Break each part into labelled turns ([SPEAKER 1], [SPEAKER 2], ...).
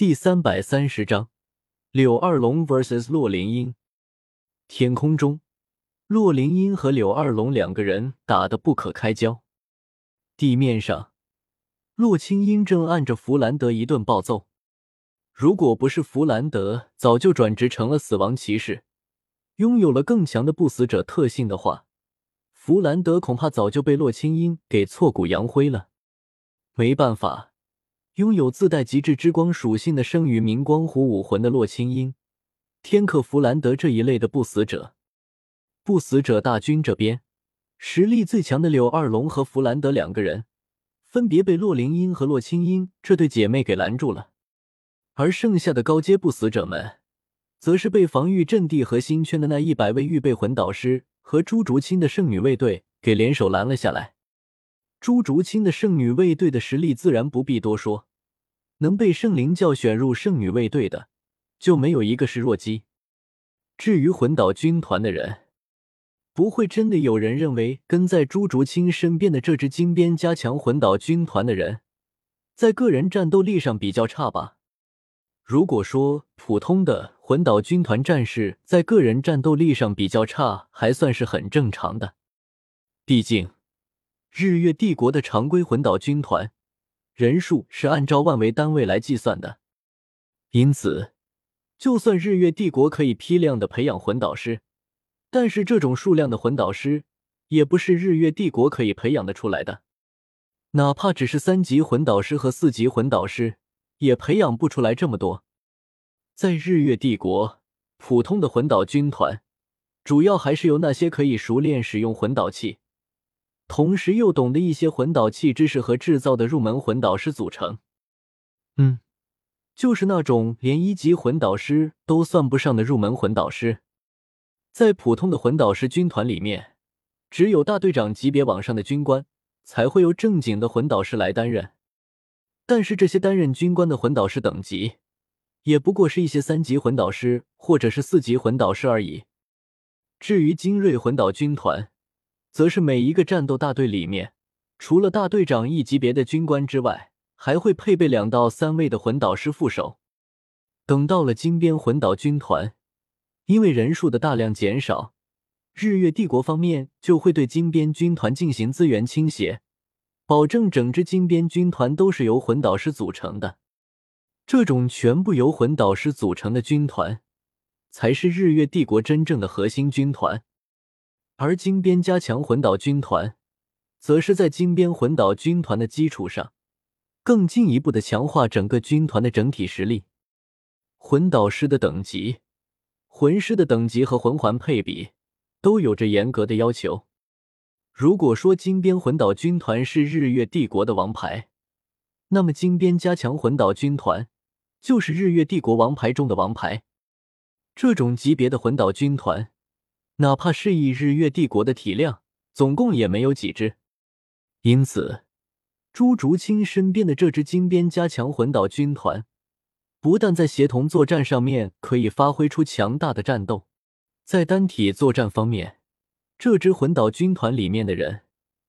[SPEAKER 1] 第三百三十章，柳二龙 vs 洛林英。天空中，洛灵英和柳二龙两个人打得不可开交。地面上，洛清英正按着弗兰德一顿暴揍。如果不是弗兰德早就转职成了死亡骑士，拥有了更强的不死者特性的话，弗兰德恐怕早就被洛清英给挫骨扬灰了。没办法。拥有自带极致之光属性的圣域明光虎武魂的洛清音，天克弗兰德这一类的不死者，不死者大军这边实力最强的柳二龙和弗兰德两个人，分别被洛灵音和洛清音这对姐妹给拦住了，而剩下的高阶不死者们，则是被防御阵地核心圈的那一百位预备魂导师和朱竹清的圣女卫队给联手拦了下来。朱竹清的圣女卫队的实力自然不必多说。能被圣灵教选入圣女卫队的，就没有一个是弱鸡。至于魂岛军团的人，不会真的有人认为跟在朱竹清身边的这支金边加强魂岛军团的人，在个人战斗力上比较差吧？如果说普通的魂岛军团战士在个人战斗力上比较差，还算是很正常的。毕竟，日月帝国的常规魂岛军团。人数是按照万为单位来计算的，因此，就算日月帝国可以批量的培养魂导师，但是这种数量的魂导师也不是日月帝国可以培养的出来的。哪怕只是三级魂导师和四级魂导师，也培养不出来这么多。在日月帝国，普通的魂导军团主要还是由那些可以熟练使用魂导器。同时又懂得一些魂导器知识和制造的入门魂导师组成，嗯，就是那种连一级魂导师都算不上的入门魂导师。在普通的魂导师军团里面，只有大队长级别往上的军官才会由正经的魂导师来担任。但是这些担任军官的魂导师等级，也不过是一些三级魂导师或者是四级魂导师而已。至于精锐魂导军团，则是每一个战斗大队里面，除了大队长一级别的军官之外，还会配备两到三位的魂导师副手。等到了金边魂导军团，因为人数的大量减少，日月帝国方面就会对金边军团进行资源倾斜，保证整支金边军团都是由魂导师组成的。这种全部由魂导师组成的军团，才是日月帝国真正的核心军团。而金边加强魂岛军团，则是在金边魂岛军团的基础上，更进一步的强化整个军团的整体实力。魂导师的等级、魂师的等级和魂环配比，都有着严格的要求。如果说金边魂岛军团是日月帝国的王牌，那么金边加强魂岛军团就是日月帝国王牌中的王牌。这种级别的魂岛军团。哪怕是以日月帝国的体量，总共也没有几只。因此，朱竹清身边的这支金边加强魂导军团，不但在协同作战上面可以发挥出强大的战斗，在单体作战方面，这支魂导军团里面的人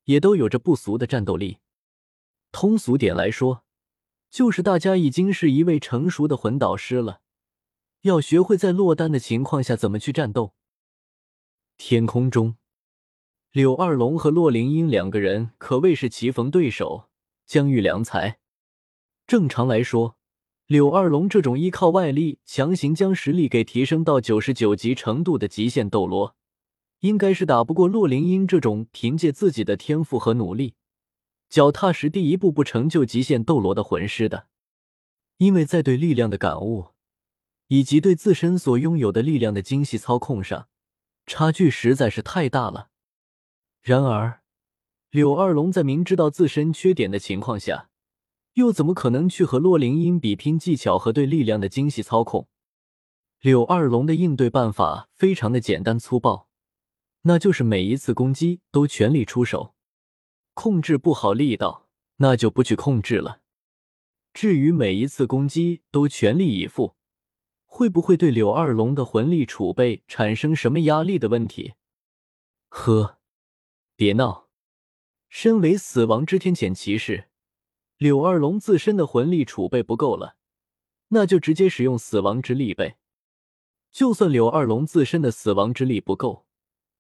[SPEAKER 1] 也都有着不俗的战斗力。通俗点来说，就是大家已经是一位成熟的魂导师了，要学会在落单的情况下怎么去战斗。天空中，柳二龙和洛灵英两个人可谓是棋逢对手，将遇良才。正常来说，柳二龙这种依靠外力强行将实力给提升到九十九级程度的极限斗罗，应该是打不过洛灵英这种凭借自己的天赋和努力，脚踏实地一步步成就极限斗罗的魂师的。因为在对力量的感悟，以及对自身所拥有的力量的精细操控上。差距实在是太大了。然而，柳二龙在明知道自身缺点的情况下，又怎么可能去和洛灵英比拼技巧和对力量的精细操控？柳二龙的应对办法非常的简单粗暴，那就是每一次攻击都全力出手，控制不好力道，那就不去控制了。至于每一次攻击都全力以赴。会不会对柳二龙的魂力储备产生什么压力的问题？呵，别闹！身为死亡之天谴骑士，柳二龙自身的魂力储备不够了，那就直接使用死亡之力呗。就算柳二龙自身的死亡之力不够，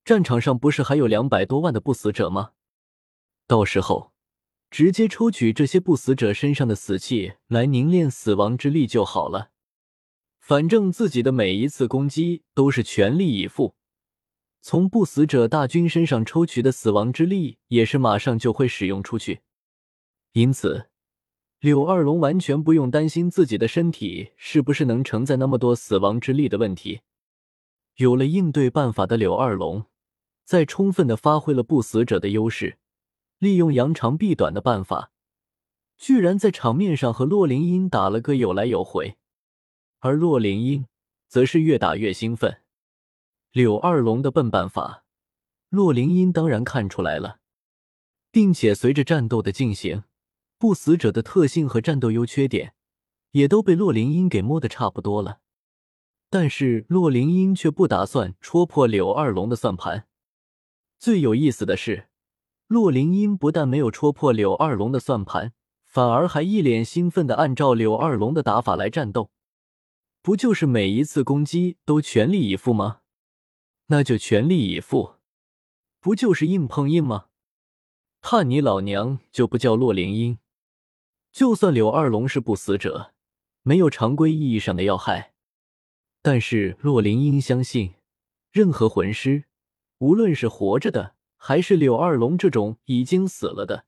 [SPEAKER 1] 战场上不是还有两百多万的不死者吗？到时候直接抽取这些不死者身上的死气来凝练死亡之力就好了。反正自己的每一次攻击都是全力以赴，从不死者大军身上抽取的死亡之力也是马上就会使用出去，因此。柳二龙完全不用担心自己的身体是不是能承载那么多死亡之力的问题。有了应对办法的柳二龙，在充分的发挥了不死者的优势，利用扬长避短的办法，居然在场面上和洛灵英打了个有来有回。而洛灵英则是越打越兴奋。柳二龙的笨办法，洛灵英当然看出来了，并且随着战斗的进行。不死者的特性和战斗优缺点，也都被洛灵英给摸得差不多了。但是洛灵英却不打算戳破柳二龙的算盘。最有意思的是，洛灵英不但没有戳破柳二龙的算盘，反而还一脸兴奋的按照柳二龙的打法来战斗。不就是每一次攻击都全力以赴吗？那就全力以赴，不就是硬碰硬吗？怕你老娘就不叫洛灵英。就算柳二龙是不死者，没有常规意义上的要害，但是洛灵英相信，任何魂师，无论是活着的，还是柳二龙这种已经死了的，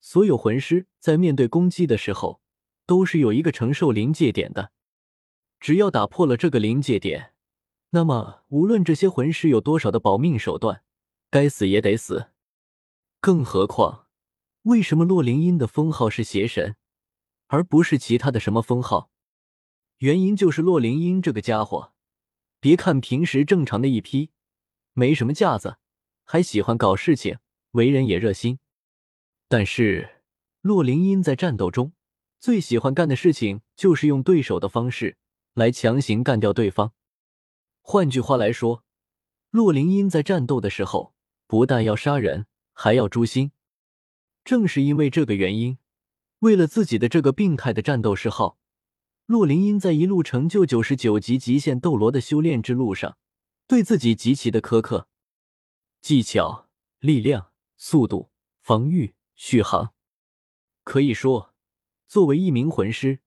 [SPEAKER 1] 所有魂师在面对攻击的时候，都是有一个承受临界点的。只要打破了这个临界点，那么无论这些魂师有多少的保命手段，该死也得死。更何况。为什么洛灵英的封号是邪神，而不是其他的什么封号？原因就是洛灵英这个家伙，别看平时正常的一批，没什么架子，还喜欢搞事情，为人也热心。但是洛灵英在战斗中最喜欢干的事情，就是用对手的方式来强行干掉对方。换句话来说，洛灵英在战斗的时候，不但要杀人，还要诛心。正是因为这个原因，为了自己的这个病态的战斗嗜好，洛灵英在一路成就九十九级极限斗罗的修炼之路上，对自己极其的苛刻。技巧、力量、速度、防御、续航，可以说，作为一名魂师，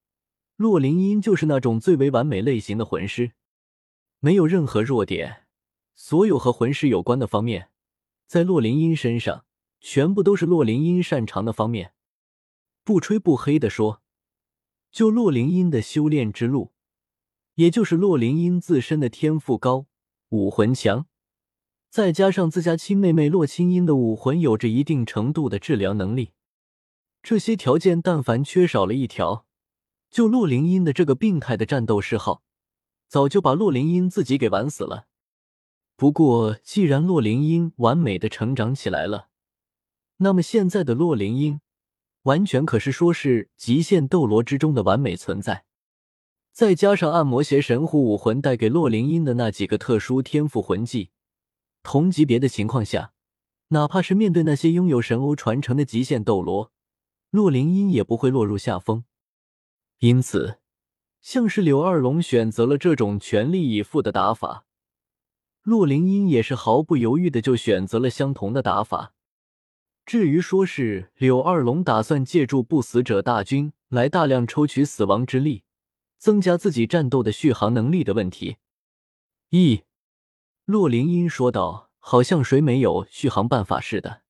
[SPEAKER 1] 洛灵英就是那种最为完美类型的魂师，没有任何弱点。所有和魂师有关的方面，在洛灵英身上。全部都是洛灵英擅长的方面，不吹不黑的说，就洛灵英的修炼之路，也就是洛灵英自身的天赋高，武魂强，再加上自家亲妹妹洛清音的武魂有着一定程度的治疗能力，这些条件但凡缺少了一条，就洛灵英的这个病态的战斗嗜好，早就把洛灵英自己给玩死了。不过，既然洛灵英完美的成长起来了。那么现在的洛灵英，完全可是说是极限斗罗之中的完美存在。再加上暗魔邪神虎武魂带给洛灵英的那几个特殊天赋魂技，同级别的情况下，哪怕是面对那些拥有神欧传承的极限斗罗，洛灵英也不会落入下风。因此，像是柳二龙选择了这种全力以赴的打法，洛灵英也是毫不犹豫的就选择了相同的打法。至于说是柳二龙打算借助不死者大军来大量抽取死亡之力，增加自己战斗的续航能力的问题，一，洛灵英说道，好像谁没有续航办法似的。